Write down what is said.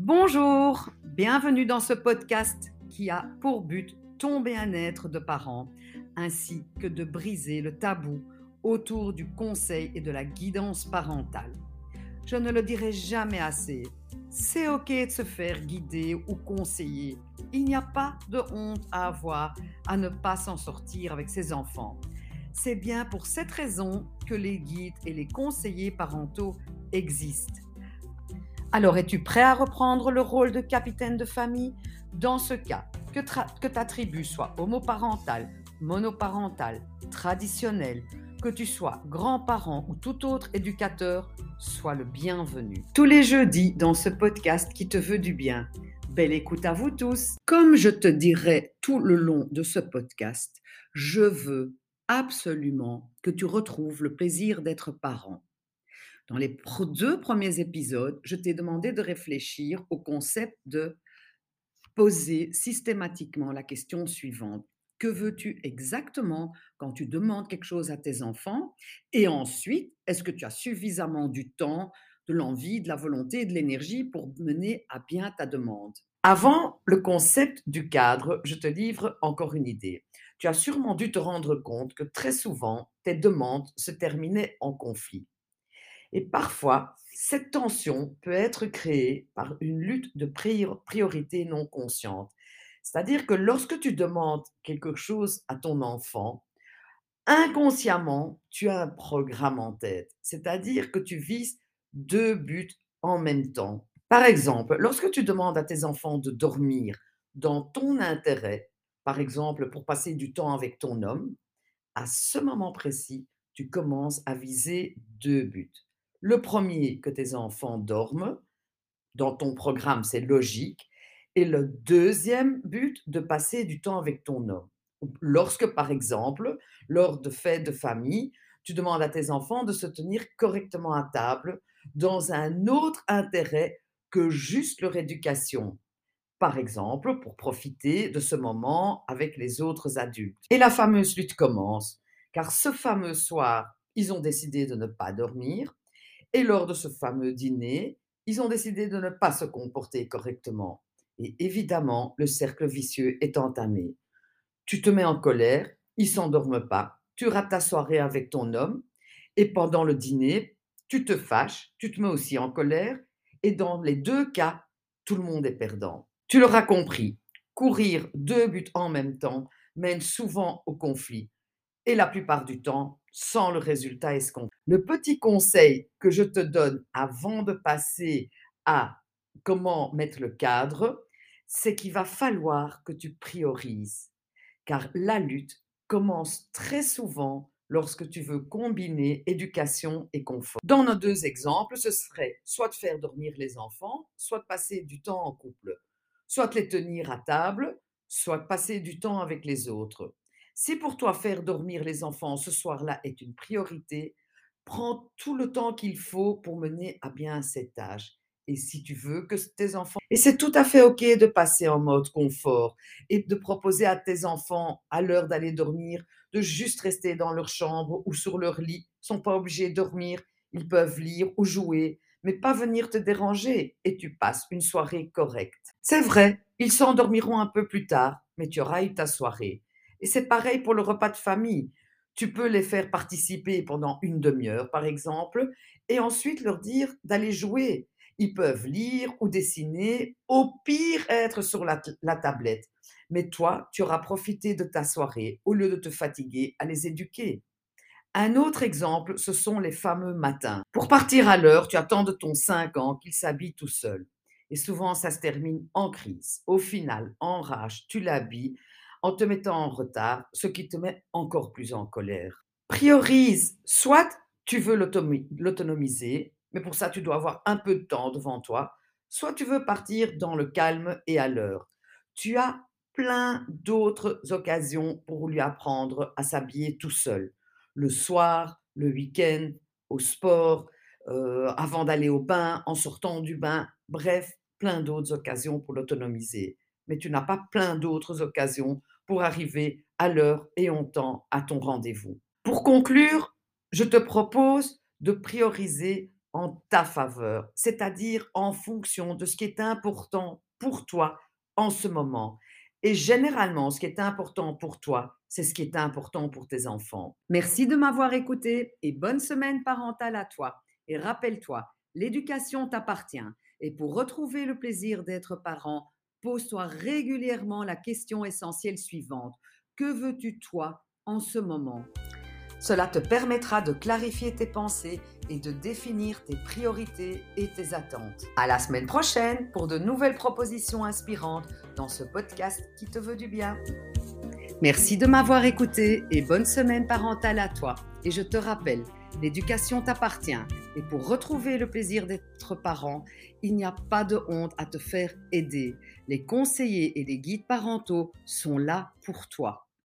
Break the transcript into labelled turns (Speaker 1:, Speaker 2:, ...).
Speaker 1: Bonjour, bienvenue dans ce podcast qui a pour but ton bien-être de parent, ainsi que de briser le tabou autour du conseil et de la guidance parentale. Je ne le dirai jamais assez, c'est ok de se faire guider ou conseiller. Il n'y a pas de honte à avoir à ne pas s'en sortir avec ses enfants. C'est bien pour cette raison que les guides et les conseillers parentaux existent. Alors, es-tu prêt à reprendre le rôle de capitaine de famille? Dans ce cas, que, ta tribu soit homoparentale, monoparentale, traditionnelle, que tu sois grand-parent ou tout autre éducateur, sois le bienvenu. Tous les jeudis dans ce podcast qui te veut du bien. Belle écoute à vous tous. Comme je te dirai tout le long de ce podcast, je veux absolument que tu retrouves le plaisir d'être parent. Dans les deux premiers épisodes, je t'ai demandé de réfléchir au concept de poser systématiquement la question suivante. Que veux-tu exactement quand tu demandes quelque chose à tes enfants? Et ensuite, est-ce que tu as suffisamment du temps, de l'envie, de la volonté et de l'énergie pour mener à bien ta demande? Avant le concept du cadre, je te livre encore une idée. Tu as sûrement dû te rendre compte que très souvent, tes demandes se terminaient en conflit. Et parfois, cette tension peut être créée par une lutte de priorité non consciente. C'est-à-dire que lorsque tu demandes quelque chose à ton enfant, inconsciemment, tu as un programme en tête. C'est-à-dire que tu vises deux buts en même temps. Par exemple, lorsque tu demandes à tes enfants de dormir dans ton intérêt, par exemple pour passer du temps avec ton homme, à ce moment précis, tu commences à viser deux buts. Le premier, que tes enfants dorment. Dans ton programme, c'est logique. Et le deuxième but, de passer du temps avec ton homme. Lorsque, par exemple, lors de fêtes de famille, tu demandes à tes enfants de se tenir correctement à table dans un autre intérêt que juste leur éducation. Par exemple, pour profiter de ce moment avec les autres adultes. Et la fameuse lutte commence, car ce fameux soir, ils ont décidé de ne pas dormir, et lors de ce fameux dîner, ils ont décidé de ne pas se comporter correctement. Et évidemment, le cercle vicieux est entamé. Tu te mets en colère, ils s'endorment pas, tu rates ta soirée avec ton homme, et pendant le dîner, tu te fâches, tu te mets aussi en colère, et dans les deux cas, tout le monde est perdant. Tu l'auras compris, courir deux buts en même temps mène souvent au conflit, et la plupart du temps, sans le résultat escompté. Le petit conseil que je te donne avant de passer à comment mettre le cadre, c'est qu'il va falloir que tu priorises, car la lutte commence très souvent lorsque tu veux combiner éducation et confort. Dans nos deux exemples, ce serait soit de faire dormir les enfants, soit de passer du temps en couple, soit de les tenir à table, soit de passer du temps avec les autres. Si pour toi faire dormir les enfants ce soir-là est une priorité, prends tout le temps qu'il faut pour mener à bien cet âge. Et si tu veux que tes enfants... Et c'est tout à fait OK de passer en mode confort et de proposer à tes enfants, à l'heure d'aller dormir, de juste rester dans leur chambre ou sur leur lit. Ils sont pas obligés de dormir, ils peuvent lire ou jouer, mais pas venir te déranger et tu passes une soirée correcte. C'est vrai, ils s'endormiront un peu plus tard, mais tu auras eu ta soirée. Et c'est pareil pour le repas de famille. Tu peux les faire participer pendant une demi-heure, par exemple, et ensuite leur dire d'aller jouer. Ils peuvent lire ou dessiner, au pire être sur la, tablette. Mais toi, tu auras profité de ta soirée au lieu de te fatiguer à les éduquer. Un autre exemple, ce sont les fameux matins. Pour partir à l'heure, tu attends de ton 5 ans qu'il s'habille tout seul. Et souvent, ça se termine en crise. Au final, en rage, tu l'habilles en te mettant en retard, ce qui te met encore plus en colère. Priorise, soit tu veux l'autonomiser, mais pour ça tu dois avoir un peu de temps devant toi, soit tu veux partir dans le calme et à l'heure. Tu as plein d'autres occasions pour lui apprendre à s'habiller tout seul. Le soir, le week-end, au sport, euh, avant d'aller au bain, en sortant du bain, bref, plein d'autres occasions pour l'autonomiser mais tu n'as pas plein d'autres occasions pour arriver à l'heure et en temps à ton rendez-vous. Pour conclure, je te propose de prioriser en ta faveur, c'est-à-dire en fonction de ce qui est important pour toi en ce moment. Et généralement, ce qui est important pour toi, c'est ce qui est important pour tes enfants. Merci de m'avoir écouté et bonne semaine parentale à toi. Et rappelle-toi, l'éducation t'appartient. Et pour retrouver le plaisir d'être parent, pose-toi régulièrement la question essentielle suivante. Que veux-tu toi en ce moment? Cela te permettra de clarifier tes pensées et de définir tes priorités et tes attentes. À la semaine prochaine pour de nouvelles propositions inspirantes dans ce podcast qui te veut du bien. Merci de m'avoir écouté et bonne semaine parentale à toi. Et je te rappelle, l'éducation t'appartient. Et pour retrouver le plaisir d'être parent, il n'y a pas de honte à te faire aider. Les conseillers et les guides parentaux sont là pour toi.